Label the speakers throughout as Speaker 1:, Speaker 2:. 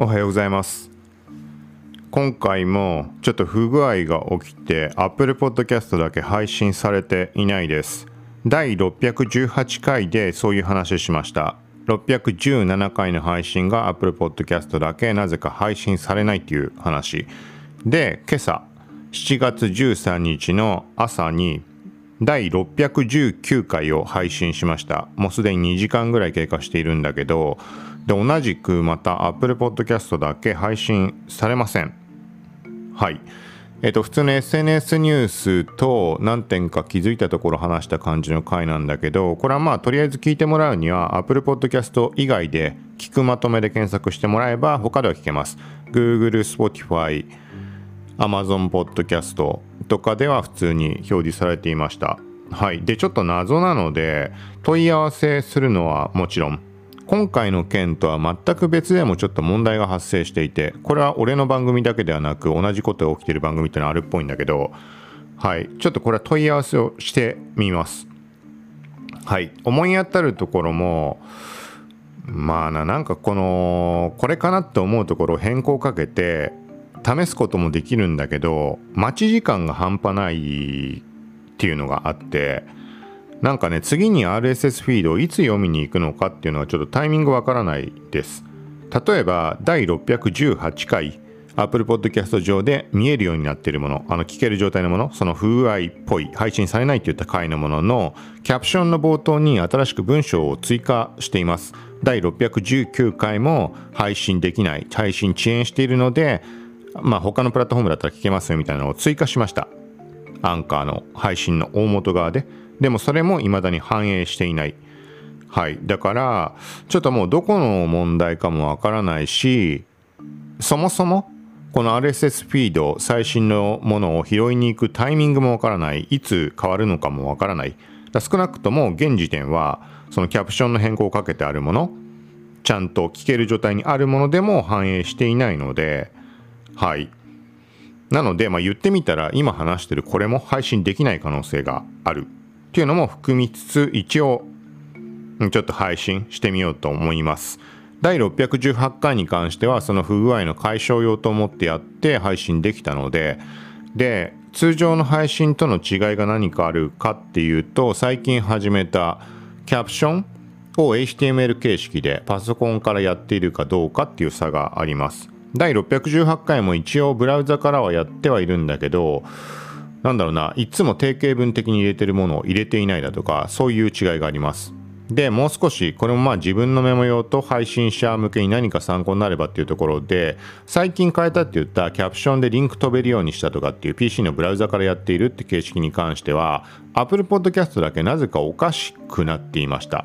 Speaker 1: おはようございます。今回もちょっと不具合が起きて Apple Podcast だけ配信されていないです。第618回でそういう話しました。617回の配信が Apple Podcast だけなぜか配信されないっていう話。で今朝7月13日の朝に第619回を配信しました。もうすでに2時間ぐらい経過しているんだけどで同じくまた Apple Podcast だけ配信されません。はい。えっ、と普通の SNS ニュースと何点か気づいたところ話した感じの回なんだけどこれはまあとりあえず聞いてもらうには Apple Podcast 以外で聞くまとめで検索してもらえば他では聞けます。Google、Spotify、Amazon Podcast とかでは普通に表示されていました。はい。でちょっと謎なので問い合わせするのはもちろん今回の件とは全く別でもちょっと問題が発生していてこれは俺の番組だけではなく同じことが起きてる番組ってのはあるっぽいんだけどはい。ちょっとこれは問い合わせをしてみます。はい。思い当たるところもまあななんかこのこれかなって思うところを変更かけて試すこともできるんだけど待ち時間が半端ないっていうのがあってなんかね、次に RSS フィードをいつ読みに行くのかっていうのはちょっとタイミングわからないです。例えば、第618回、Apple Podcast 上で見えるようになっているもの、あの聞ける状態のもの、その風合いっぽい、配信されないっていった回のものの、キャプションの冒頭に新しく文章を追加しています。第619回も配信できない、配信遅延しているので、まあ他のプラットフォームだったら聞けますよみたいなのを追加しました。アンカーの配信の大元側で。でもそれも未だに反映していない。はい。だから、ちょっともうどこの問題かもわからないし、そもそも、この RSS フィード、最新のものを拾いに行くタイミングもわからない。いつ変わるのかもわからない。少なくとも現時点は、そのキャプションの変更をかけてあるもの、ちゃんと聞ける状態にあるものでも反映していないので、はい。なので、まあ、言ってみたら、今話してるこれも配信できない可能性があるっていうのも含みつつ一応ちょっと配信してみようと思います。第618回に関してはその不具合の解消用と思ってやって配信できたのでで通常の配信との違いが何かあるかっていうと最近始めたキャプションを HTML 形式でパソコンからやっているかどうかっていう差があります。第618回も一応ブラウザからはやってはいるんだけどなんだろうな、いつも定型文的に入れてるものを入れていないだとか、そういう違いがあります。で、もう少し、これもまあ自分のメモ用と配信者向けに何か参考になればっていうところで、最近変えたって言ったキャプションでリンク飛べるようにしたとかっていう PC のブラウザからやっているって形式に関しては、Apple Podcast だけなぜかおかしくなっていました。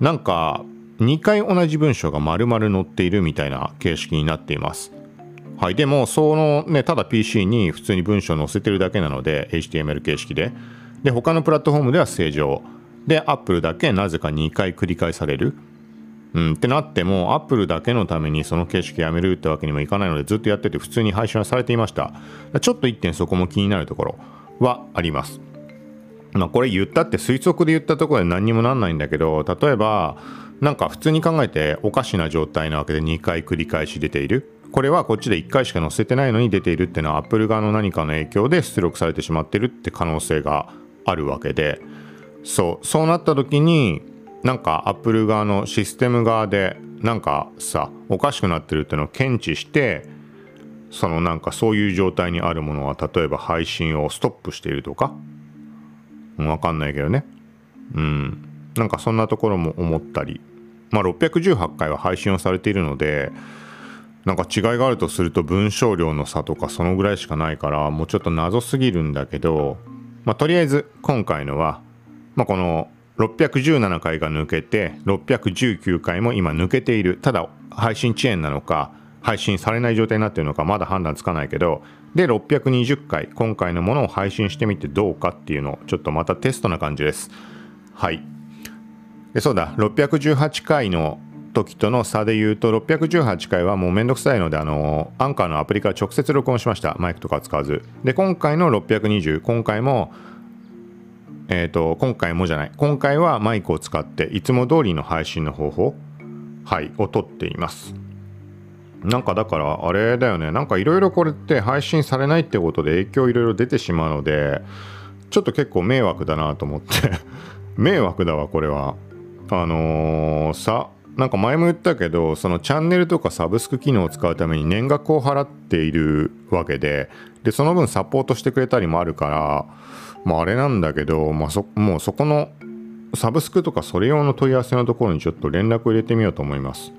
Speaker 1: なんか、2回同じ文章が丸々載っているみたいな形式になっています。はい、でもそのねただ PC に普通に文章を載せてるだけなので HTML 形式で。で他のプラットフォームでは正常。で Apple だけなぜか2回繰り返される。うんってなっても Apple だけのためにその形式やめるってわけにもいかないのでずっとやってて普通に配信はされていました。ちょっと一点そこも気になるところはあります。まあこれ言ったって推測で言ったところで何にもなんないんだけど例えばなんか普通に考えておかしな状態なわけで2回繰り返し出ている。これはこっちで1回しか載せてないのに出ているっていうのは Apple 側の何かの影響で出力されてしまってるって可能性があるわけで。そうそうなった時になんか Apple 側のシステム側でなんかさおかしくなってるっていうのを検知してそのなんかそういう状態にあるものは例えば配信をストップしているとか？わかんないけどね。うん。なんかそんなところも思ったり。まあ618回は配信をされているのでなんか違いがあるとすると文章量の差とかそのぐらいしかないからもうちょっと謎すぎるんだけど、まあ、とりあえず今回のは、まあ、この617回が抜けて619回も今抜けている。ただ配信遅延なのか配信されない状態になっているのかまだ判断つかないけどで620回今回のものを配信してみてどうかっていうのをちょっとまたテストな感じです。はい。でそうだ。618回の時との差で言うと618回はもうめんどくさいのであのアンカーのアプリから直接録音しました。マイクとか使わず。で今回の620今回もえっ、ー、と今回もじゃない。今回はマイクを使っていつも通りの配信の方法はいをとっています。なんかだからあれだよね。なんかいろいろこれって配信されないってことで影響いろいろ出てしまうのでちょっと結構迷惑だなと思って。迷惑だわこれは。あのー、さなんか前も言ったけどそのチャンネルとかサブスク機能を使うために年額を払っているわけででその分サポートしてくれたりもあるからまああれなんだけど、まあ、そもうそこのサブスクとかそれ用の問い合わせのところにちょっと連絡を入れてみようと思います。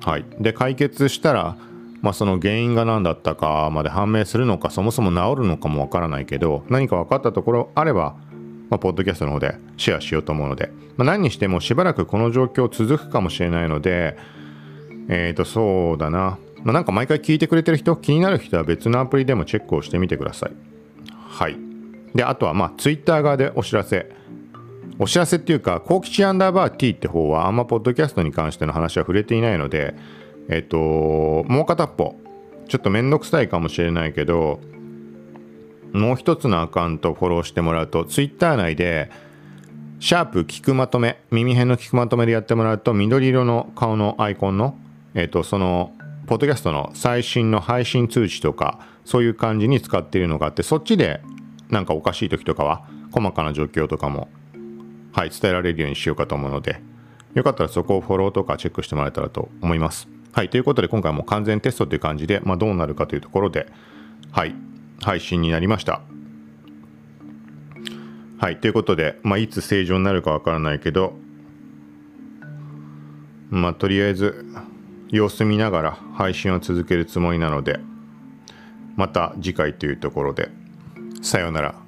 Speaker 1: はい。で解決したらまあ、その原因が何だったかまで判明するのかそもそも治るのかもわからないけど何か分かったところあればまあ、ポッドキャストの方でシェアしようと思うので、まあ、何にしてもしばらくこの状況続くかもしれないので、えっ、ー、と、そうだな。まあ、なんか毎回聞いてくれてる人、気になる人は別のアプリでもチェックをしてみてください。はい。で、あとは、まあ、ツイッター側でお知らせ。お知らせっていうか、幸吉アンダーバー T って方は、あんまポッドキャストに関しての話は触れていないので、えっ、と、もう片っぽ、ちょっとめんどくさいかもしれないけど、もう一つのアカウントをフォローしてもらうと、ツイッター内で、シャープ聞くまとめ、耳辺の聞くまとめでやってもらうと、緑色の顔のアイコンの、えっ、ー、と、その、ポッドキャストの最新の配信通知とか、そういう感じに使っているのがあって、そっちでなんかおかしい時とかは、細かな状況とかも、はい、伝えられるようにしようかと思うので、よかったらそこをフォローとかチェックしてもらえたらと思います。はい、ということで今回も完全テストという感じで、まあ、どうなるかというところで、はい、配信になりました。はい、ということで、まあ、いつ正常になるかわからないけど、まあ、とりあえず様子見ながら配信を続けるつもりなので、また次回というところで、さようなら。